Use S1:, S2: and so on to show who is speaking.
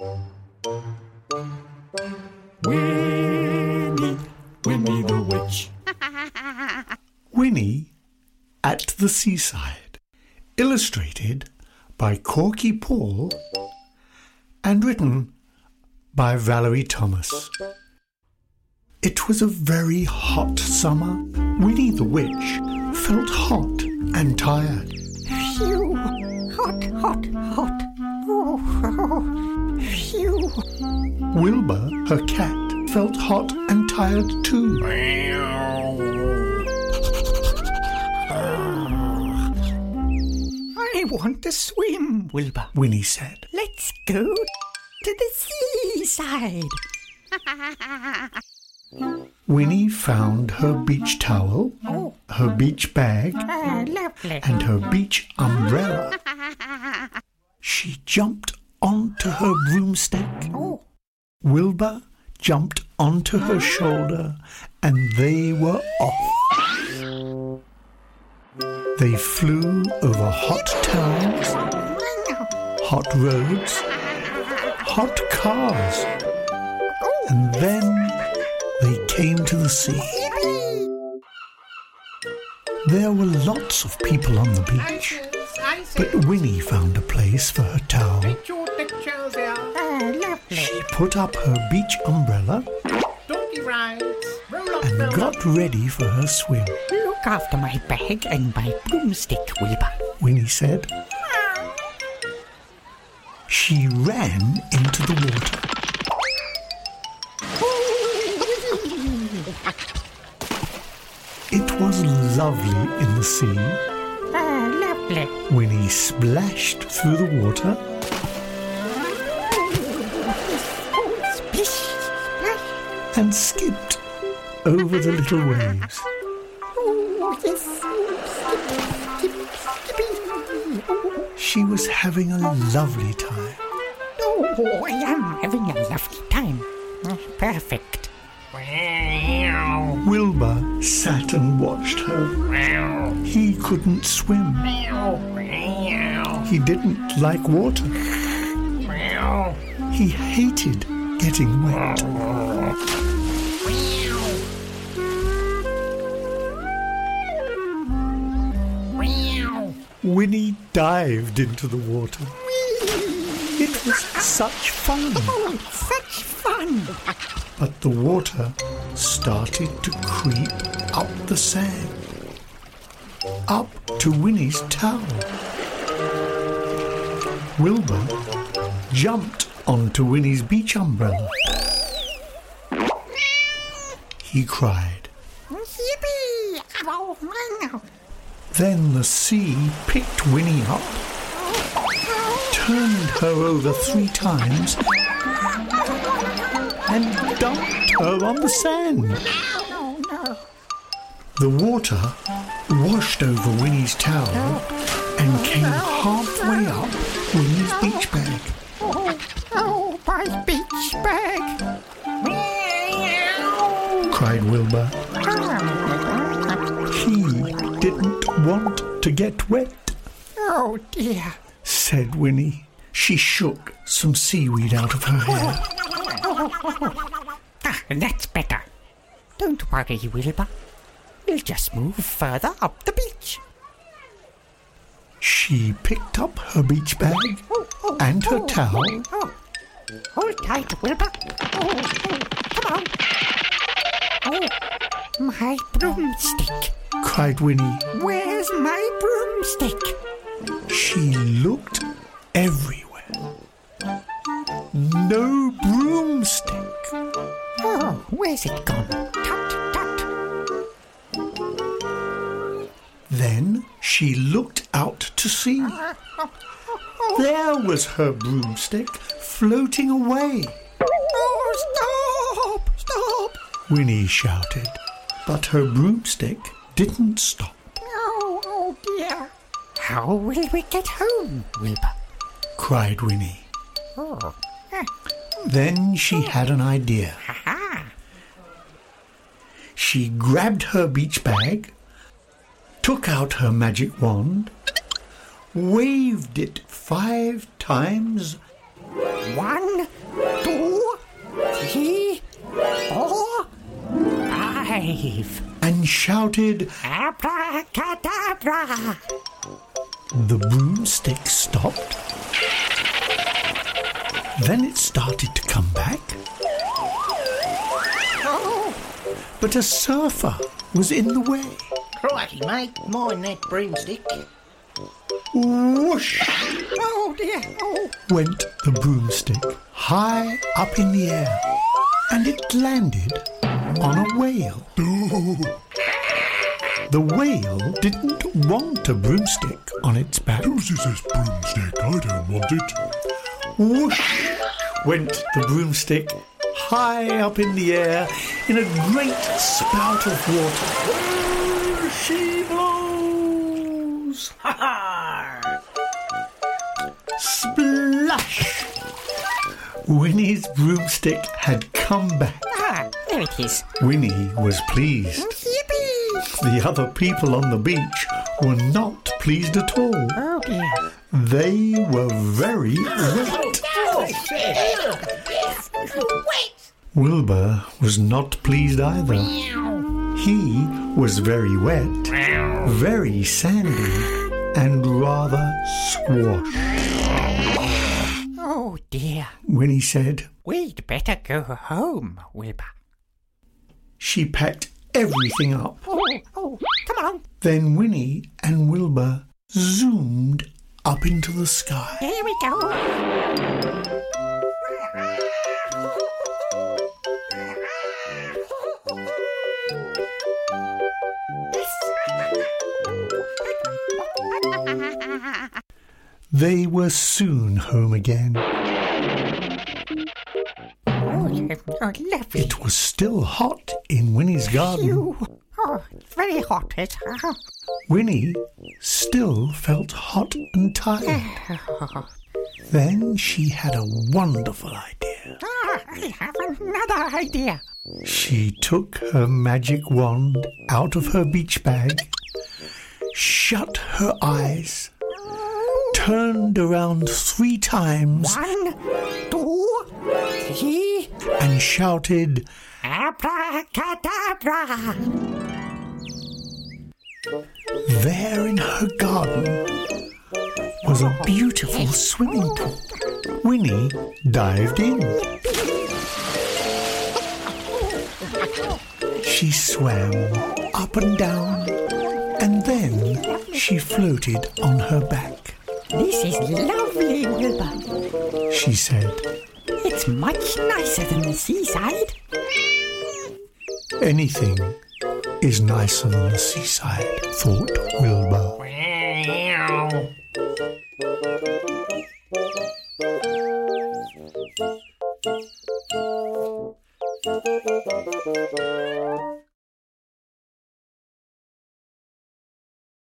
S1: Winnie, Winnie the Witch.
S2: Winnie at the Seaside. Illustrated by Korky Paul and written by Valerie Thomas. It was a very hot summer. Winnie the Witch felt hot and tired.
S3: Phew! Hot, hot. Oh, oh. Phew!
S2: Wilbur, her cat, felt hot and tired too.
S3: I want to swim, Wilbur.
S2: Winnie said.
S3: Let's go to the seaside.
S2: Winnie found her beach towel,
S3: Oh,
S2: her beach bag,
S3: ah, lovely.
S2: and her beach umbrella. She jumped onto her broomstick.
S3: Oh,
S2: Wilbur jumped onto her shoulder and they were off. They flew over hot towns, hot roads, hot cars, and then they came to the sea. There were lots of people on the beach, but Winnie found a place for her towel.
S4: Your picture there.
S3: ah, lovely.
S2: She put up her beach umbrella
S4: Donkey rides. Roll up,
S2: and
S4: roll up.
S2: got ready for her swim.
S3: Look after my bag and my broomstick, Wilbur.
S2: Winnie said. She ran into the water. It was lovely in the sea.
S3: Lovely.
S2: Winnie splashed through the water and skipped over the little waves.
S3: Oh, yes. Skip, skip.
S2: She was having a lovely time.
S3: oh, I am having a lovely time. Perfect.
S2: Wilbur sat and watched her. He couldn't swim. He didn't like water. He hated getting wet. Winnie dived into the water. It was such fun.
S3: Oh, such fun.
S2: But the water started to creep up the sand, up to Winnie's towel. Wilbur jumped onto Winnie's beach umbrella. He cried. Then the sea picked Winnie up, turned her over three times, and dumped her on the sand.
S3: Oh, no.
S2: The water washed over Winnie's towel and came halfway up Winnie's beach bag.
S3: Oh, oh, my beach bag.
S2: cried Wilbur. He didn't want to get wet,
S3: Oh, dear.
S2: Said Winnie. She shook some seaweed out of her hair.
S3: Ah, that's better. Don't worry, Wilbur. We'll just move further up the beach.
S2: She picked up her beach bag and her towel
S3: Oh, hold tight, Wilbur. Oh, oh, come on. Oh, my broomstick.
S2: cried Winnie.
S3: Where's my broomstick?
S2: She looked everywhere. No broomstick.
S3: Oh, where's it gone? Tut, tut.
S2: Then she looked out to sea. There was her broomstick floating away.
S3: Oh, stop! Stop!
S2: Winnie shouted, but her broomstick didn't stop.
S3: Oh, oh dear. How will we get home, Wilbur?
S2: Cried Winnie.
S3: Oh,
S2: Then she had an idea. She grabbed her beach bag, took out her magic wand, waved it five times,
S3: One, two, three, four, five.
S2: and shouted,
S3: Abracadabra.
S2: The broomstick stopped. Then it started to come back. But a surfer was in the way.
S4: Crikey, mate. Mind that broomstick.
S2: Whoosh
S3: Oh dear. Oh.
S2: went the broomstick high up in the air, and it landed on a whale. The whale didn't want a broomstick on its back.
S1: Whose is this broomstick? I don't want it.
S2: Whoosh went the broomstick high up in the air in a great spout of water. She blows!
S4: Ha ha!
S2: Splash! Winnie's broomstick had come back.
S3: Ah, there it is.
S2: Winnie was pleased.
S3: Yippee.
S2: The other people on the beach were not pleased at all.
S3: Oh dear.
S2: They were very. Wilbur was not pleased either. He was very wet, very sandy, and rather squashed.
S3: Oh dear.
S2: Winnie said
S3: We'd better go home, Wilbur.
S2: she packed everything up.
S3: Oh, oh, come on.
S2: Then Winnie and Wilbur zoomed up into the sky.
S3: Here we go.
S2: They were soon home again.
S3: Oh.
S2: It was still hot in Winnie's garden.
S3: Oh, it's very hot. Uh,
S2: Winnie still felt hot and tired. Then she had a wonderful idea.
S3: ah, I have another idea.
S2: She took her magic wand out of her beach bag, shut her eyes, turned around three times,
S3: One, two, three,
S2: and shouted,
S3: abracadabra.
S2: There in her garden was a beautiful swimming pool. Winnie dived in. She swam up and down, and then she floated on her back.
S3: This is lovely, Wilbur.
S2: She said,
S3: It's much nicer than the seaside.
S2: Anything is nicer than the seaside, thought Wilbur.